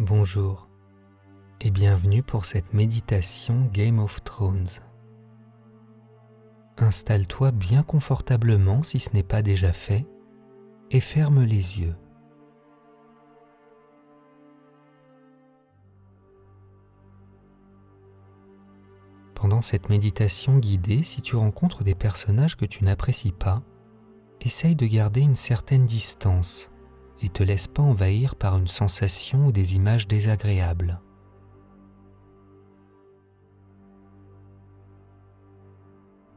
Bonjour et bienvenue pour cette méditation Game of Thrones. Installe-toi bien confortablement si ce n'est pas déjà fait et ferme les yeux. Pendant cette méditation guidée, si tu rencontres des personnages que tu n'apprécies pas, essaye de garder une certaine distance et te laisse pas envahir par une sensation ou des images désagréables.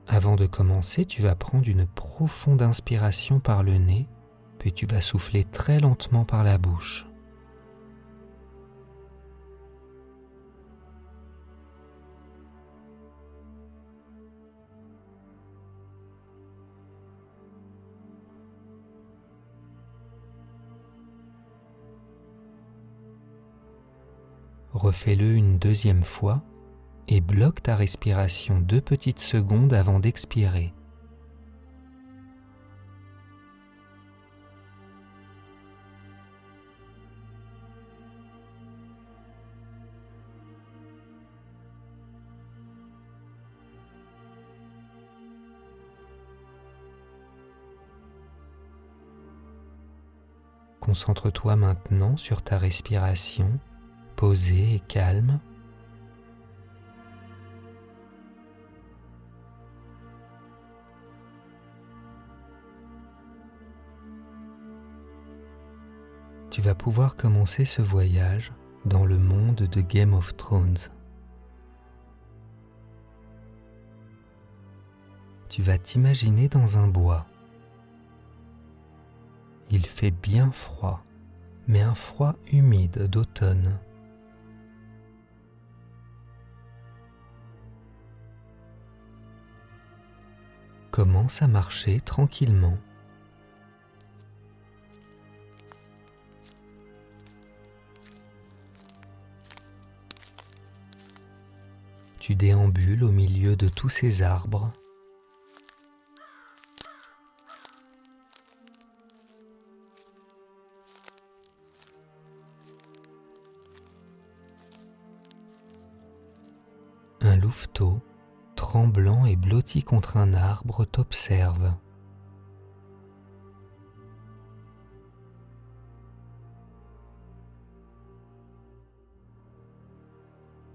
Avant de commencer, tu vas prendre une profonde inspiration par le nez, puis tu vas souffler très lentement par la bouche. Refais-le une deuxième fois et bloque ta respiration deux petites secondes avant d'expirer. Concentre-toi maintenant sur ta respiration posé et calme. Tu vas pouvoir commencer ce voyage dans le monde de Game of Thrones. Tu vas t'imaginer dans un bois. Il fait bien froid, mais un froid humide d'automne. Commence à marcher tranquillement. Tu déambules au milieu de tous ces arbres. Un louveteau tremblant et blotti contre un arbre, t'observe.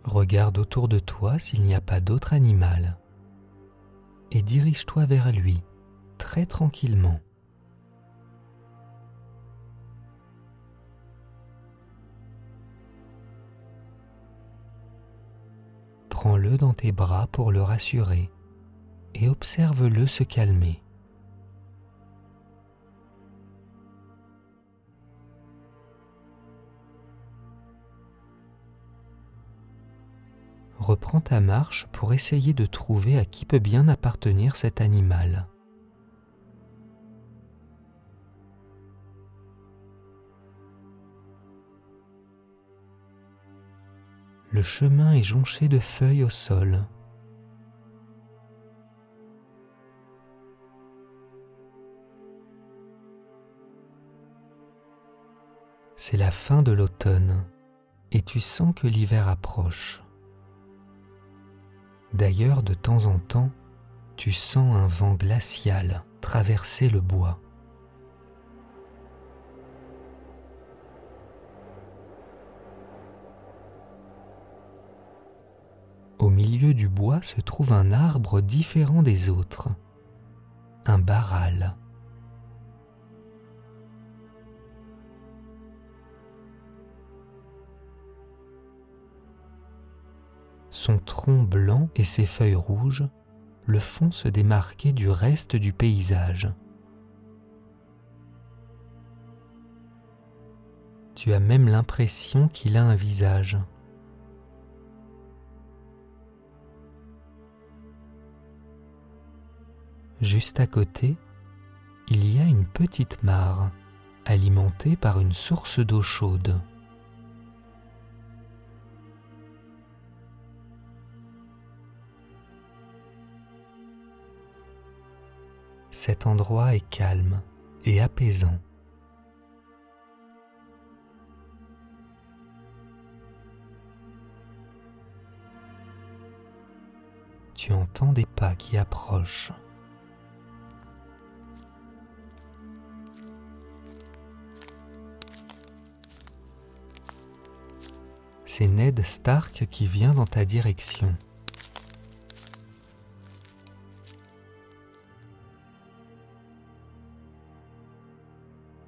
Regarde autour de toi s'il n'y a pas d'autre animal et dirige-toi vers lui très tranquillement. Dans tes bras pour le rassurer et observe-le se calmer. Reprends ta marche pour essayer de trouver à qui peut bien appartenir cet animal. Le chemin est jonché de feuilles au sol. C'est la fin de l'automne et tu sens que l'hiver approche. D'ailleurs, de temps en temps, tu sens un vent glacial traverser le bois. Au milieu du bois se trouve un arbre différent des autres, un baral. Son tronc blanc et ses feuilles rouges le font se démarquer du reste du paysage. Tu as même l'impression qu'il a un visage. Juste à côté, il y a une petite mare alimentée par une source d'eau chaude. Cet endroit est calme et apaisant. Tu entends des pas qui approchent. C'est Ned Stark qui vient dans ta direction.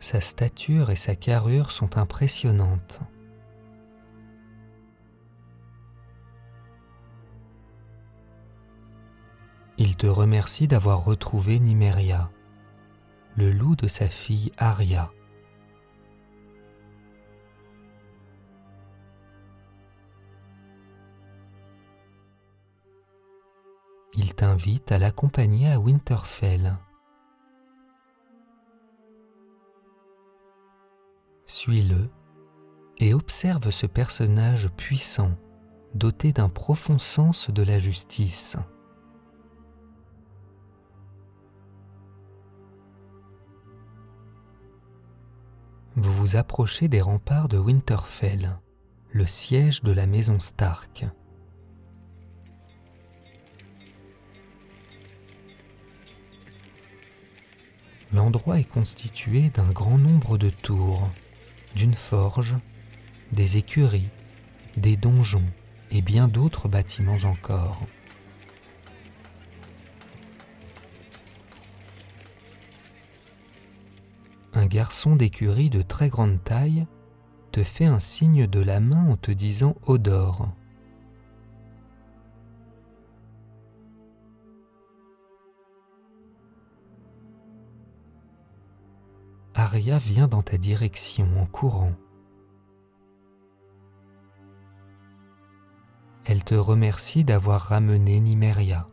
Sa stature et sa carrure sont impressionnantes. Il te remercie d'avoir retrouvé Nimeria, le loup de sa fille Arya. Il t'invite à l'accompagner à Winterfell. Suis-le et observe ce personnage puissant, doté d'un profond sens de la justice. Vous vous approchez des remparts de Winterfell, le siège de la maison Stark. L'endroit est constitué d'un grand nombre de tours, d'une forge, des écuries, des donjons et bien d'autres bâtiments encore. Un garçon d'écurie de très grande taille te fait un signe de la main en te disant Odor. Aria vient dans ta direction en courant. Elle te remercie d'avoir ramené Nimeria.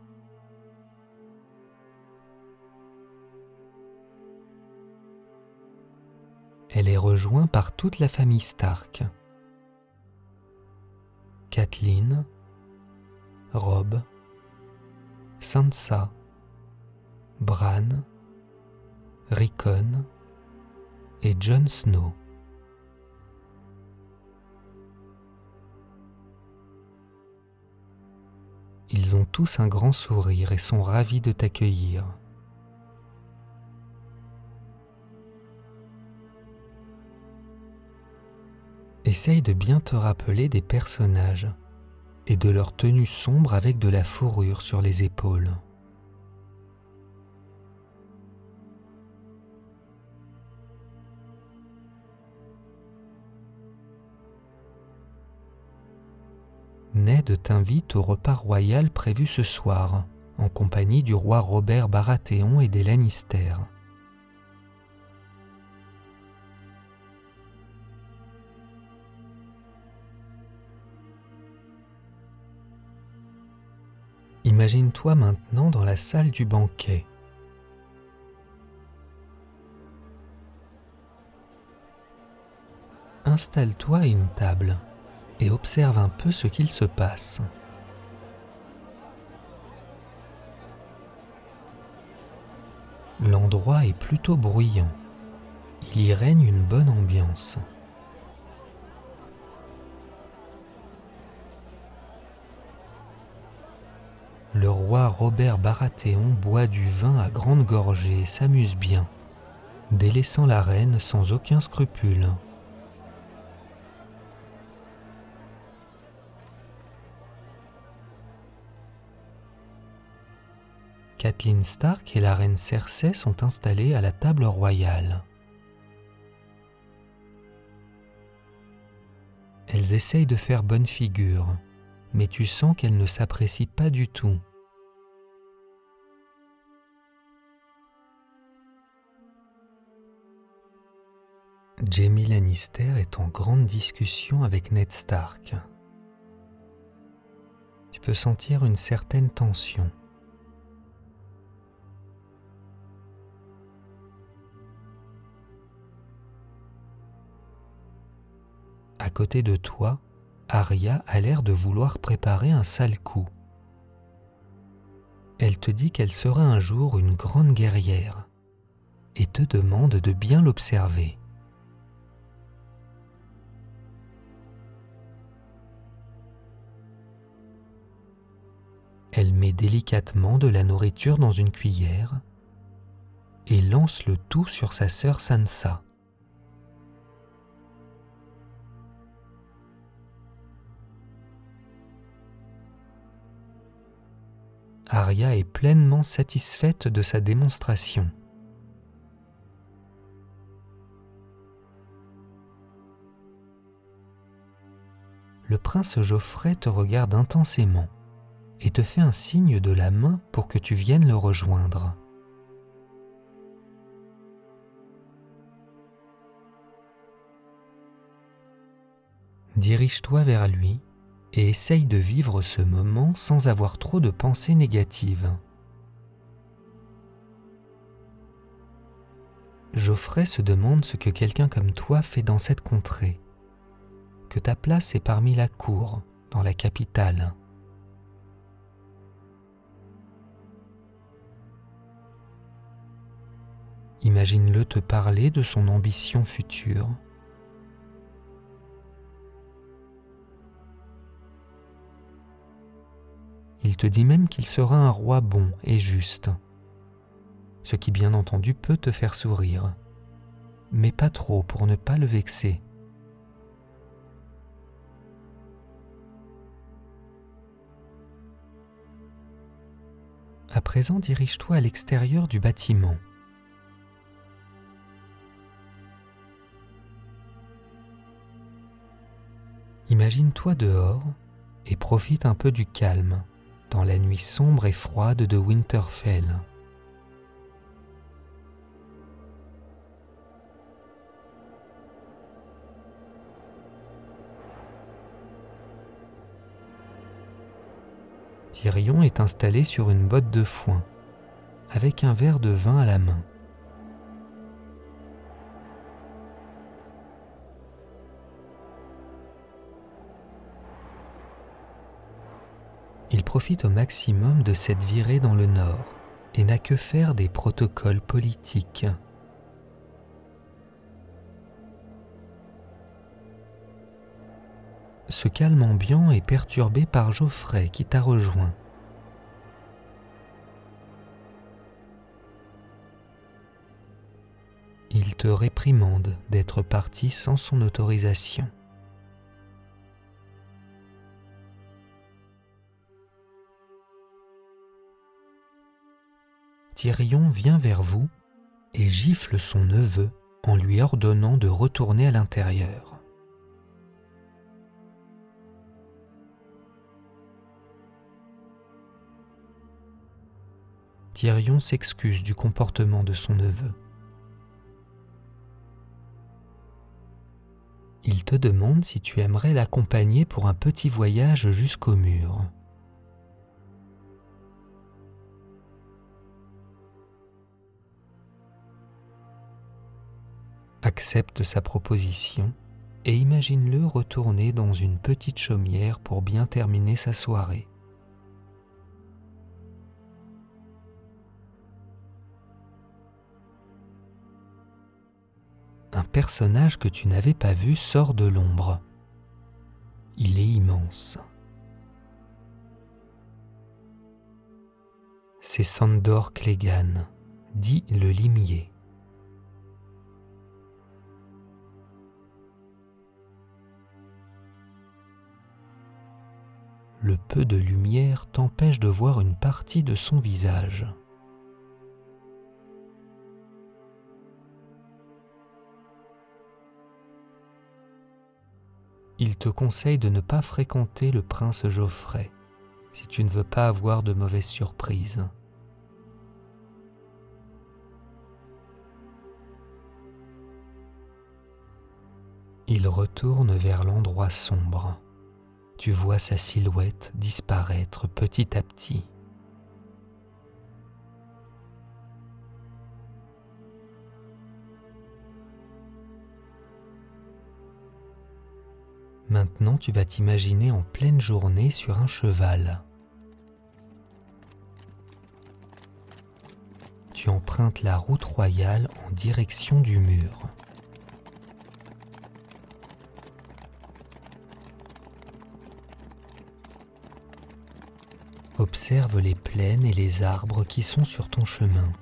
Elle est rejointe par toute la famille Stark. Kathleen, Rob, Sansa, Bran, Rickon, et Jon Snow. Ils ont tous un grand sourire et sont ravis de t'accueillir. Essaye de bien te rappeler des personnages et de leur tenue sombre avec de la fourrure sur les épaules. Ned t'invite au repas royal prévu ce soir, en compagnie du roi Robert Baratheon et des Lannister. Imagine-toi maintenant dans la salle du banquet. Installe-toi une table et observe un peu ce qu'il se passe. L'endroit est plutôt bruyant. Il y règne une bonne ambiance. Le roi Robert Baratheon boit du vin à grande gorgée et s'amuse bien, délaissant la reine sans aucun scrupule. Kathleen Stark et la reine Cersei sont installées à la table royale. Elles essayent de faire bonne figure, mais tu sens qu'elles ne s'apprécient pas du tout. Jamie Lannister est en grande discussion avec Ned Stark. Tu peux sentir une certaine tension. Côté de toi, Arya a l'air de vouloir préparer un sale coup. Elle te dit qu'elle sera un jour une grande guerrière et te demande de bien l'observer. Elle met délicatement de la nourriture dans une cuillère et lance le tout sur sa sœur Sansa. Arya est pleinement satisfaite de sa démonstration. Le prince Geoffrey te regarde intensément et te fait un signe de la main pour que tu viennes le rejoindre. Dirige-toi vers lui et essaye de vivre ce moment sans avoir trop de pensées négatives. Geoffrey se demande ce que quelqu'un comme toi fait dans cette contrée, que ta place est parmi la cour, dans la capitale. Imagine-le te parler de son ambition future Il te dit même qu'il sera un roi bon et juste, ce qui bien entendu peut te faire sourire, mais pas trop pour ne pas le vexer. À présent, dirige-toi à l'extérieur du bâtiment. Imagine-toi dehors et profite un peu du calme dans la nuit sombre et froide de Winterfell. Tyrion est installé sur une botte de foin, avec un verre de vin à la main. Profite au maximum de cette virée dans le nord et n'a que faire des protocoles politiques. Ce calme ambiant est perturbé par Geoffrey qui t'a rejoint. Il te réprimande d'être parti sans son autorisation. Tyrion vient vers vous et gifle son neveu en lui ordonnant de retourner à l'intérieur. Tyrion s'excuse du comportement de son neveu. Il te demande si tu aimerais l'accompagner pour un petit voyage jusqu'au mur. Accepte sa proposition et imagine-le retourner dans une petite chaumière pour bien terminer sa soirée. Un personnage que tu n'avais pas vu sort de l'ombre. Il est immense. C'est Sandor Clegane, dit le limier. Le peu de lumière t'empêche de voir une partie de son visage. Il te conseille de ne pas fréquenter le prince Geoffrey si tu ne veux pas avoir de mauvaises surprises. Il retourne vers l'endroit sombre tu vois sa silhouette disparaître petit à petit. Maintenant, tu vas t'imaginer en pleine journée sur un cheval. Tu empruntes la route royale en direction du mur. Observe les plaines et les arbres qui sont sur ton chemin.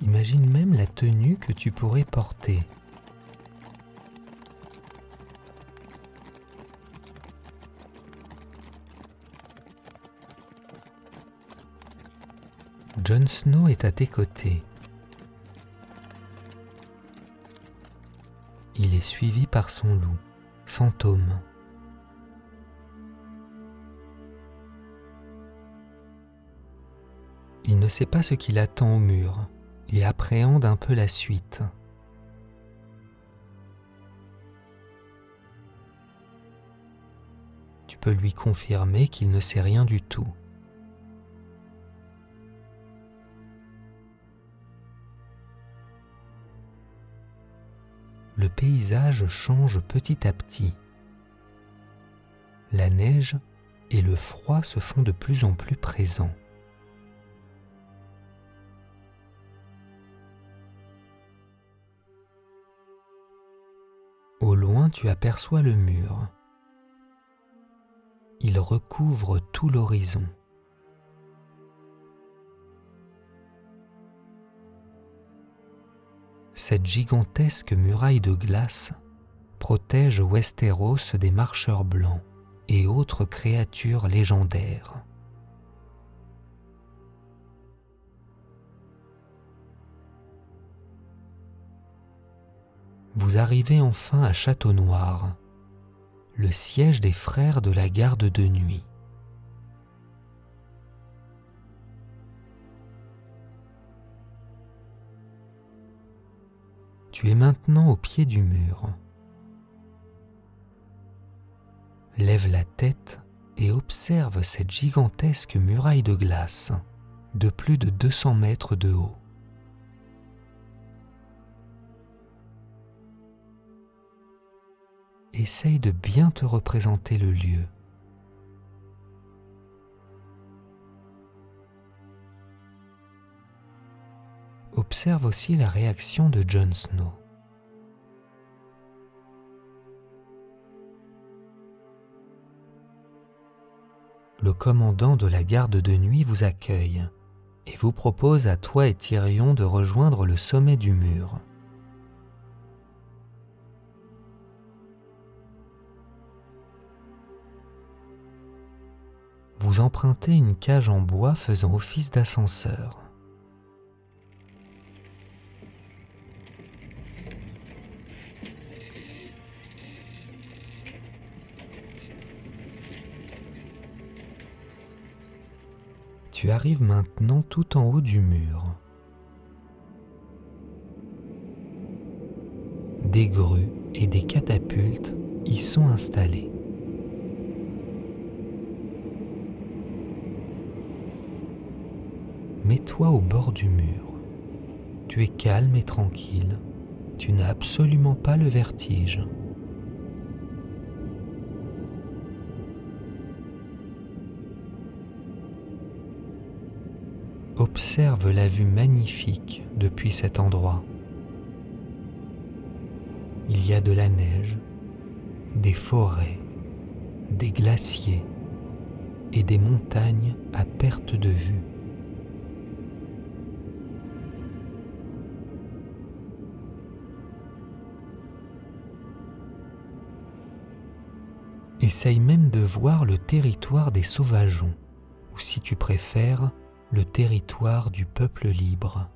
Imagine même la tenue que tu pourrais porter. Jon Snow est à tes côtés. Il est suivi par son loup, fantôme. Il ne sait pas ce qu'il attend au mur et appréhende un peu la suite. Tu peux lui confirmer qu'il ne sait rien du tout. Le paysage change petit à petit. La neige et le froid se font de plus en plus présents. Au loin, tu aperçois le mur. Il recouvre tout l'horizon. Cette gigantesque muraille de glace protège Westeros des marcheurs blancs et autres créatures légendaires. Vous arrivez enfin à Château Noir, le siège des frères de la garde de nuit. Tu es maintenant au pied du mur. Lève la tête et observe cette gigantesque muraille de glace de plus de 200 mètres de haut. Essaye de bien te représenter le lieu. Observe aussi la réaction de Jon Snow. Le commandant de la garde de nuit vous accueille et vous propose à toi et Tyrion de rejoindre le sommet du mur. Vous empruntez une cage en bois faisant office d'ascenseur. Tu arrives maintenant tout en haut du mur. Des grues et des catapultes y sont installées. Mets-toi au bord du mur. Tu es calme et tranquille. Tu n'as absolument pas le vertige. Observe la vue magnifique depuis cet endroit. Il y a de la neige, des forêts, des glaciers et des montagnes à perte de vue. Essaye même de voir le territoire des sauvageons, ou si tu préfères, le territoire du peuple libre.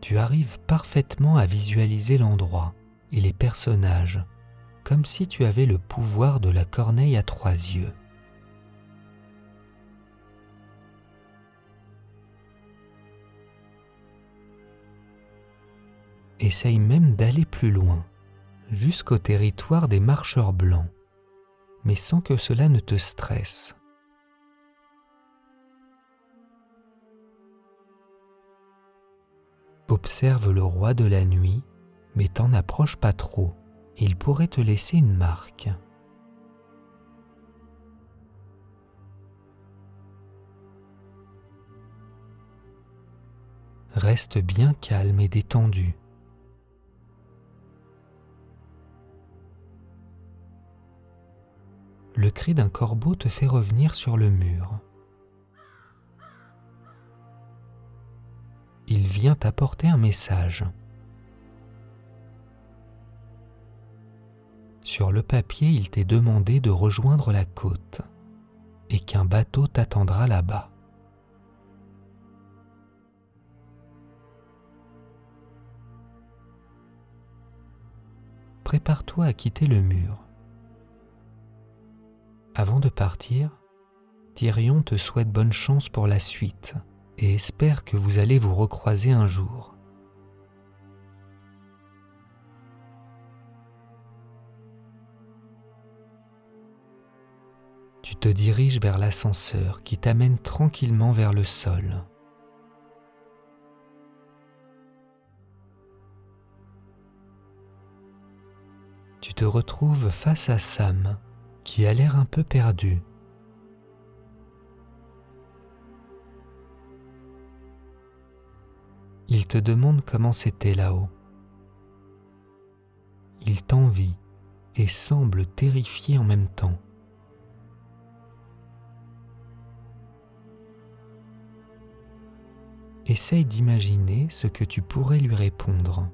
Tu arrives parfaitement à visualiser l'endroit et les personnages, comme si tu avais le pouvoir de la corneille à trois yeux. essaye même d'aller plus loin, jusqu'au territoire des marcheurs blancs, mais sans que cela ne te stresse. Observe le roi de la nuit, mais t'en approche pas trop, il pourrait te laisser une marque. Reste bien calme et détendu Le cri d'un corbeau te fait revenir sur le mur. Il vient t'apporter un message. Sur le papier, il t'est demandé de rejoindre la côte et qu'un bateau t'attendra là-bas. Prépare-toi à quitter le mur. Avant de partir, Tyrion te souhaite bonne chance pour la suite et espère que vous allez vous recroiser un jour. Tu te diriges vers l'ascenseur qui t'amène tranquillement vers le sol. Tu te retrouves face à Sam, qui a l'air un peu perdu. Il te demande comment c'était là-haut. Il t'envie et semble terrifié en même temps. Essaye d'imaginer ce que tu pourrais lui répondre.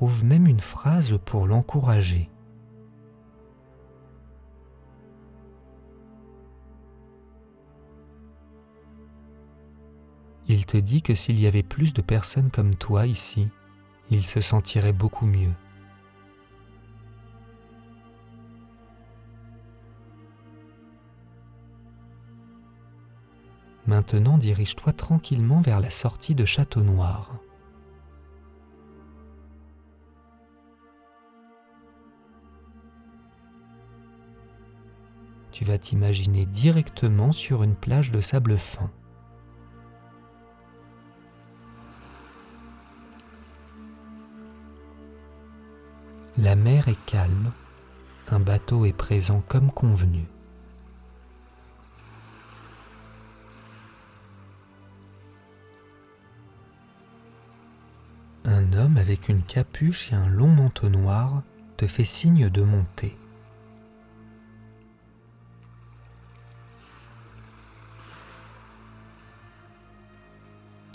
Trouve même une phrase pour l'encourager. Il te dit que s'il y avait plus de personnes comme toi ici, il se sentirait beaucoup mieux. Maintenant, dirige-toi tranquillement vers la sortie de Château Noir. Tu vas t'imaginer directement sur une plage de sable fin. La mer est calme, un bateau est présent comme convenu. Un homme avec une capuche et un long manteau noir te fait signe de monter.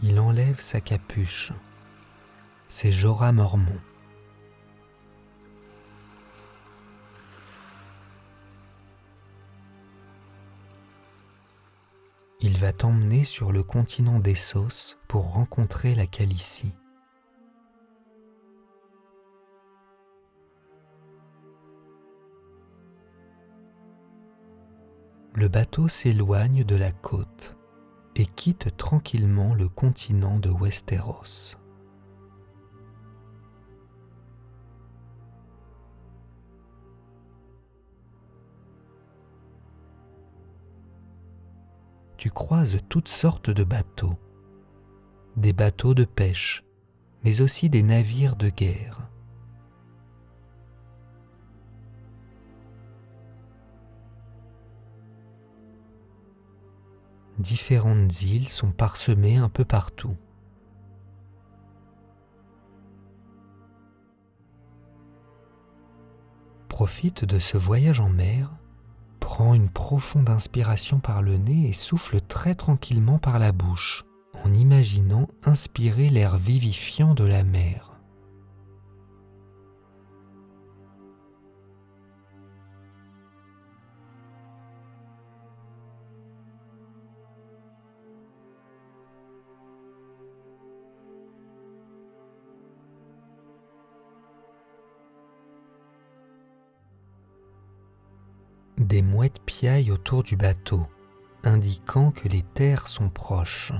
Il enlève sa capuche. C'est Jorah Mormont. Il va t'emmener sur le continent des sauces pour rencontrer la Calicie. Le bateau s'éloigne de la côte et quitte tranquillement le continent de Westeros. tu croises toutes sortes de bateaux, des bateaux de pêche, mais aussi des navires de guerre. Différentes îles sont parsemées un peu partout. Profite de ce voyage en mer Prends une profonde inspiration par le nez et souffle très tranquillement par la bouche, en imaginant inspirer l'air vivifiant de la mer. Des mouettes piaillent autour du bateau, indiquant que les terres sont proches.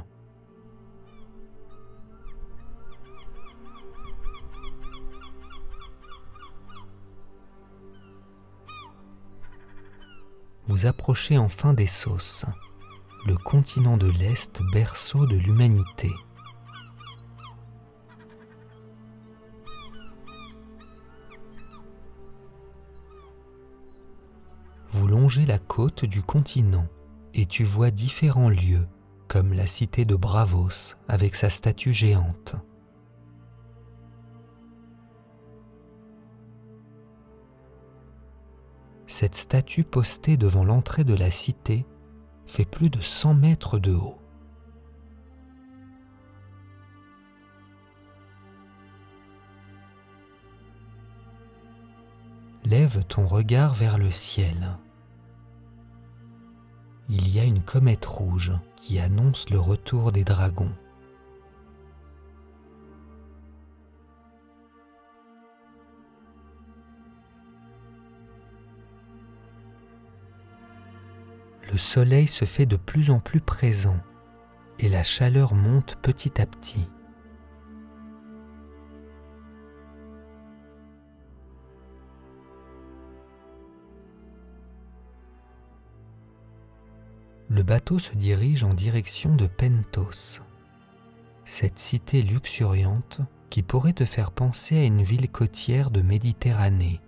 Vous approchez enfin des sauces, le continent de l'Est berceau de l'humanité. Vous longez la côte du continent et tu vois différents lieux, comme la cité de Bravos avec sa statue géante. Cette statue postée devant l'entrée de la cité fait plus de 100 mètres de haut. Lève ton regard vers le ciel il y a une comète rouge qui annonce le retour des dragons. Le soleil se fait de plus en plus présent et la chaleur monte petit à petit. Le bateau se dirige en direction de Pentos, cette cité luxuriante qui pourrait te faire penser à une ville côtière de Méditerranée.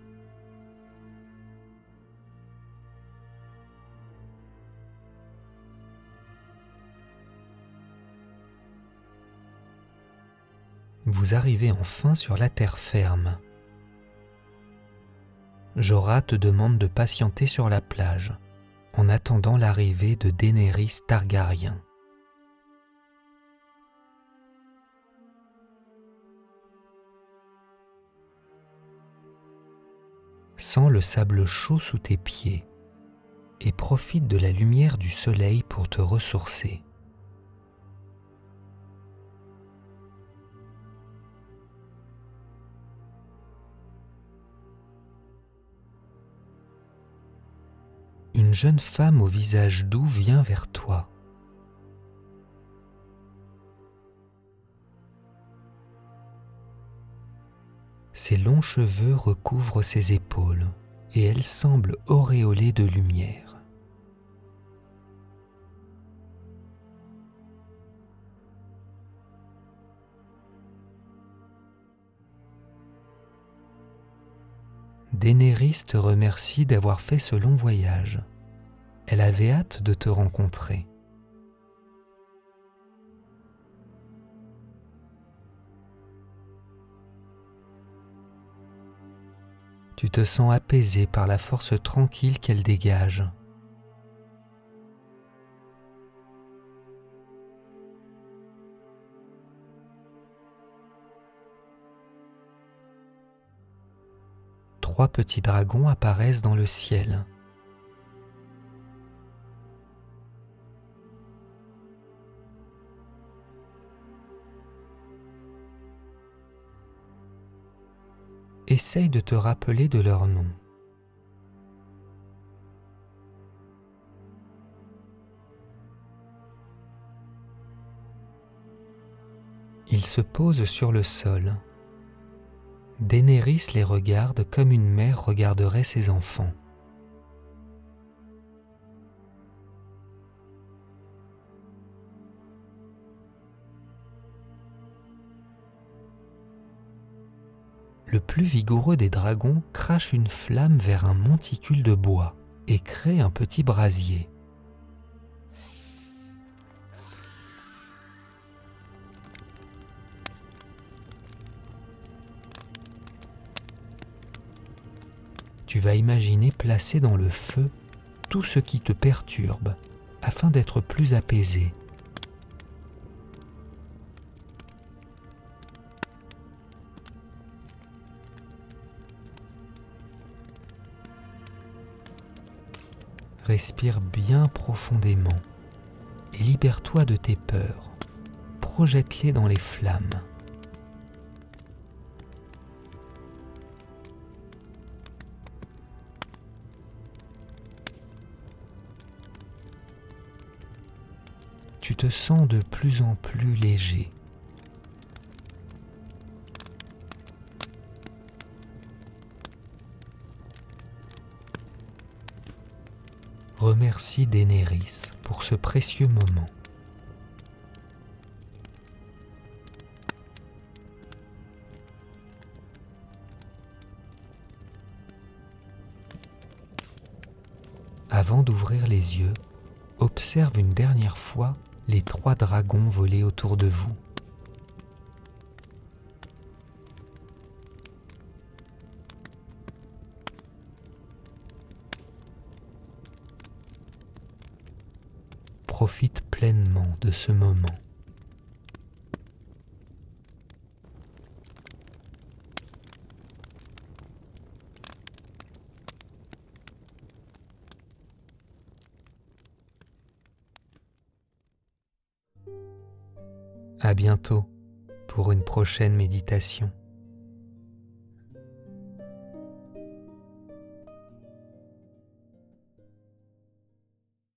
Vous arrivez enfin sur la terre ferme. Jorah te demande de patienter sur la plage en attendant l'arrivée de Daenerys Targaryen. Sens le sable chaud sous tes pieds et profite de la lumière du soleil pour te ressourcer. Une jeune femme au visage doux vient vers toi. Ses longs cheveux recouvrent ses épaules et elle semble auréolée de lumière. Daenerys te remercie d'avoir fait ce long voyage. Elle avait hâte de te rencontrer. Tu te sens apaisé par la force tranquille qu'elle dégage. trois petits dragons apparaissent dans le ciel. Essaye de te rappeler de leur nom. Ils se posent sur le sol. Daenerys les regarde comme une mère regarderait ses enfants. Le plus vigoureux des dragons crache une flamme vers un monticule de bois et crée un petit brasier. tu vas imaginer placer dans le feu tout ce qui te perturbe afin d'être plus apaisé. Respire bien profondément et libère-toi de tes peurs. Projette-les dans les flammes. tu te sens de plus en plus léger. Remercie Daenerys pour ce précieux moment. Avant d'ouvrir les yeux, observe une dernière fois les trois dragons voler autour de vous. Profite pleinement de ce moment. À bientôt pour une prochaine méditation.